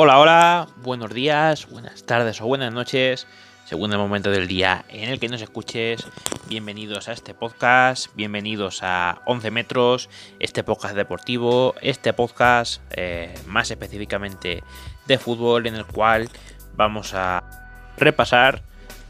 Hola, hola, buenos días, buenas tardes o buenas noches, según el momento del día en el que nos escuches. Bienvenidos a este podcast, bienvenidos a 11 metros, este podcast deportivo, este podcast eh, más específicamente de fútbol en el cual vamos a repasar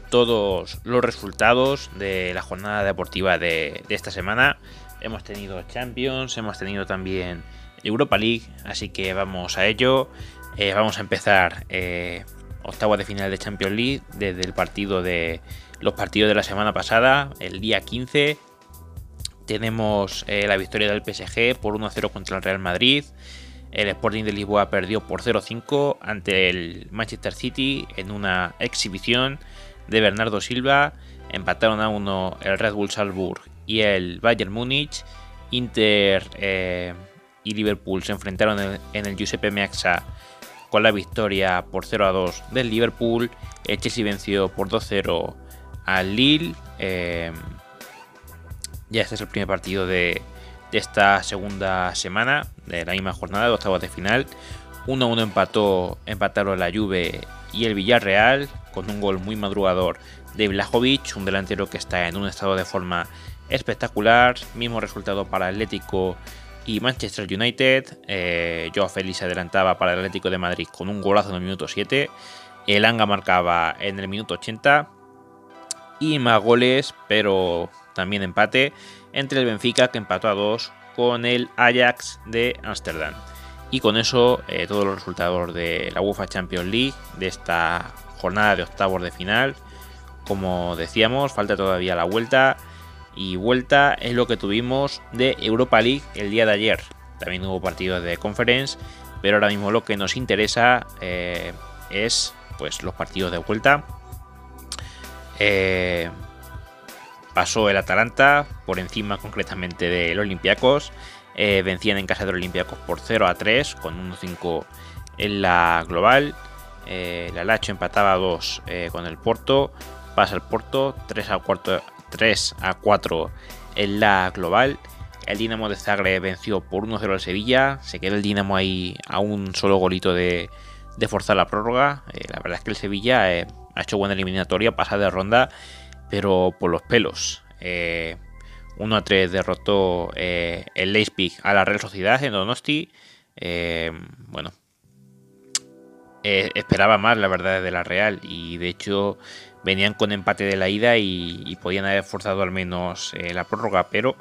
todos los resultados de la jornada deportiva de, de esta semana. Hemos tenido Champions, hemos tenido también Europa League, así que vamos a ello. Eh, vamos a empezar eh, octavos de final de Champions League desde el partido de los partidos de la semana pasada, el día 15. Tenemos eh, la victoria del PSG por 1-0 contra el Real Madrid. El Sporting de Lisboa perdió por 0-5 ante el Manchester City en una exhibición de Bernardo Silva. Empataron a uno el Red Bull Salzburg y el Bayern Múnich. Inter y Liverpool se enfrentaron en el Giuseppe Meazza con la victoria por 0 a 2 del Liverpool. El Chelsea venció por 2-0 al Lille. Eh, ya este es el primer partido de, esta segunda semana, de la misma jornada de octavos de final. 1-1 empató, empataron la Juve y el Villarreal con un gol muy madrugador de Blajovic, un delantero que está en un estado de forma espectacular. Mismo resultado para Atlético y Manchester United. Eh, Joao se adelantaba para el Atlético de Madrid con un golazo en el minuto 7. El Anga marcaba en el minuto 80. Y más goles, pero también empate entre el Benfica que empató a 2 con el Ajax de Ámsterdam. Y con eso eh, todos los resultados de la UEFA Champions League de esta jornada de octavos de final. Como decíamos, falta todavía la vuelta y vuelta es lo que tuvimos de Europa League el día de ayer. También hubo partidos de conference, pero ahora mismo lo que nos interesa eh, es pues los partidos de vuelta. Eh, pasó el Atalanta por encima concretamente del Olympiacos. Eh, vencían en casa del Olympiacos por 0 a 3 con 1-5 en la global. la Lacho empataba a 2 con el Porto. Pasa el Porto 3 a 4 3 a 4 en la global. El Dinamo de Zagreb venció por 1-0 al Sevilla. Se quedó el Dinamo ahí a un solo golito de, forzar la prórroga. Eh, la verdad es que el Sevilla eh, ha hecho buena eliminatoria, pasa de ronda, pero por los pelos. 1 eh, a 3 derrotó el Leipzig a la Real Sociedad en Donosti. bueno, esperaba más, la verdad, de la Real. Y de hecho, venían con empate de la ida y, podían haber forzado al menos eh, la prórroga, pero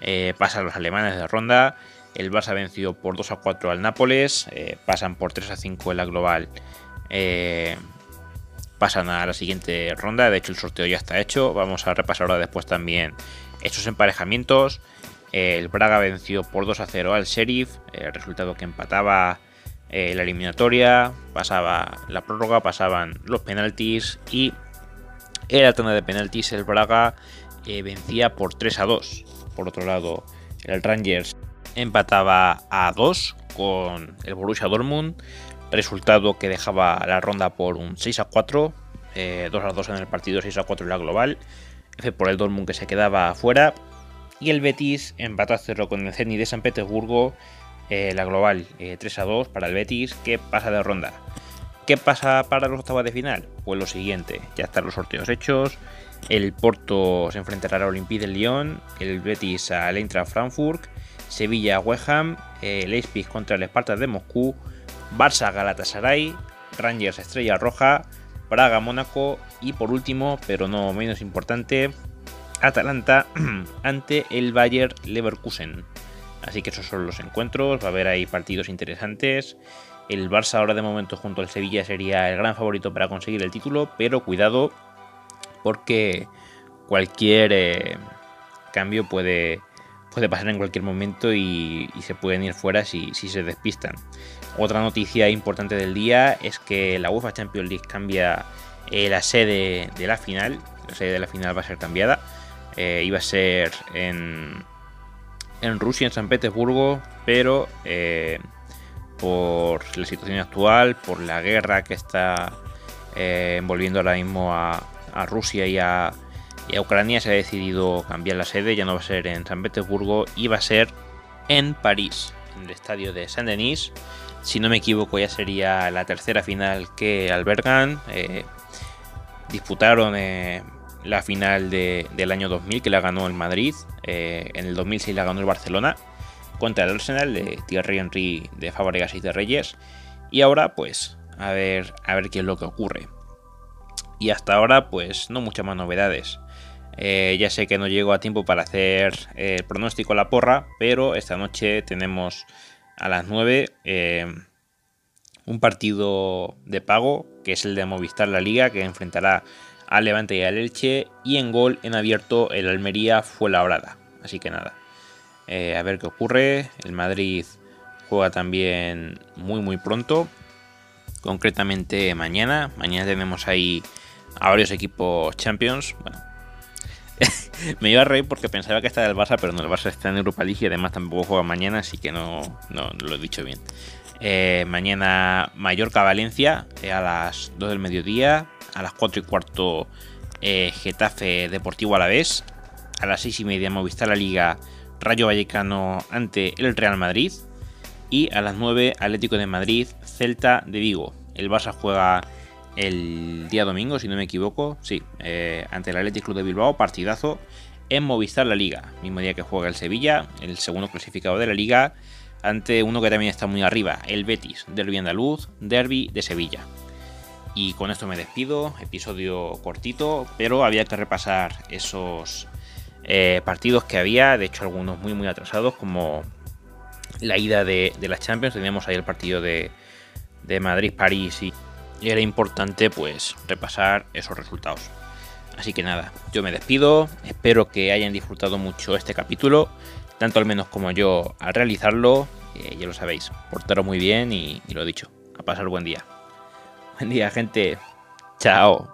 eh, pasan los alemanes de ronda. El Barça venció por 2 a 4 al Nápoles, eh, pasan por 3 a 5 en la global, pasan a la siguiente ronda. De hecho, el sorteo ya está hecho. Vamos a repasar ahora después también estos emparejamientos. El Braga venció por 2 a 0 al Sheriff, el resultado que empataba la eliminatoria, pasaba la prórroga, pasaban los penaltis y en la tanda de penaltis el Braga eh, vencía por 3 a 2. Por otro lado, el Rangers empataba a 2 con el Borussia Dortmund, resultado que dejaba la ronda por un 6 a 4, 2 eh, a 2 en el partido, 6 a 4 en la global, por el Dortmund que se quedaba afuera, y el Betis empató a 0 con el Zenit de San Petersburgo, eh, la global 3 a 2 para el Betis que pasa de ronda. ¿Qué pasa para los octavos de final? Pues lo siguiente, ya están los sorteos hechos. El Porto se enfrentará al Olympique de Lyon, el Betis al Eintracht Frankfurt, Sevilla West Ham, el Leipzig contra el Sparta de Moscú, Barça Galatasaray, Rangers Estrella Roja, Praga Mónaco y por último, pero no menos importante, Atalanta ante el Bayer Leverkusen. Así que esos son los encuentros, va a haber ahí partidos interesantes. El Barça ahora de momento junto al Sevilla sería el gran favorito para conseguir el título, pero cuidado porque cualquier eh, cambio puede, puede pasar en cualquier momento y, se pueden ir fuera si, se despistan. Otra noticia importante del día es que la UEFA Champions League cambia eh, la sede de la final. La sede de la final va a ser cambiada. Eh, iba a ser en, en Rusia, en San Petersburgo, pero por la situación actual, por la guerra que está eh, envolviendo ahora mismo a, Rusia y a, Ucrania, se ha decidido cambiar la sede, ya no va a ser en San Petersburgo y va a ser en París. en el estadio de Saint-Denis. Si no me equivoco, ya sería la tercera final que albergan. Eh, disputaron eh, la final del año 2000, que la ganó el Madrid. En el 2006 la ganó el Barcelona contra el Arsenal de Thierry Henry de Fabregas y de Reyes. Y ahora, pues, a ver, a ver qué es lo que ocurre. Y hasta ahora, pues, no muchas más novedades. ya sé que no llego a tiempo para hacer el pronóstico a la porra, pero esta noche tenemos a las 9 eh, un partido de pago, que es el de Movistar La Liga, que enfrentará al Levante y al Elche. Y en gol, en abierto, el Almería fue la horada. Así que nada, eh, a ver qué ocurre. El Madrid juega también muy, muy pronto. Concretamente mañana. Mañana tenemos ahí a varios equipos Champions. Bueno, me iba a reír porque pensaba que estaba el Barça, pero no, el Barça está en Europa League y además tampoco juega mañana, así que no, no, lo he dicho bien. Eh, mañana Mallorca-Valencia eh, a las 2 del mediodía, a las 4 y cuarto Getafe Deportivo a la vez, a las 6 y media Movistar la Liga Rayo Vallecano ante el Real Madrid. Y a las 9 Atlético de Madrid Celta de Vigo. El Barça juega el día domingo, si no me equivoco, sí, eh, ante el Athletic Club de Bilbao, partidazo en Movistar la Liga, mismo día que juega el Sevilla, el segundo clasificado de la Liga, ante uno que también está muy arriba, el Betis, Derby andaluz, Derby de Sevilla. Y con esto me despido, episodio cortito, pero había que repasar esos eh, partidos que había, de hecho algunos muy muy atrasados, como la ida de, las Champions, teníamos ahí el partido de, Madrid-París y era importante pues repasar esos resultados. Así que nada, yo me despido, espero que hayan disfrutado mucho este capítulo, tanto al menos como yo al realizarlo, ya lo sabéis, portaros muy bien y, y lo dicho, a pasar buen día. Buen día gente, chao.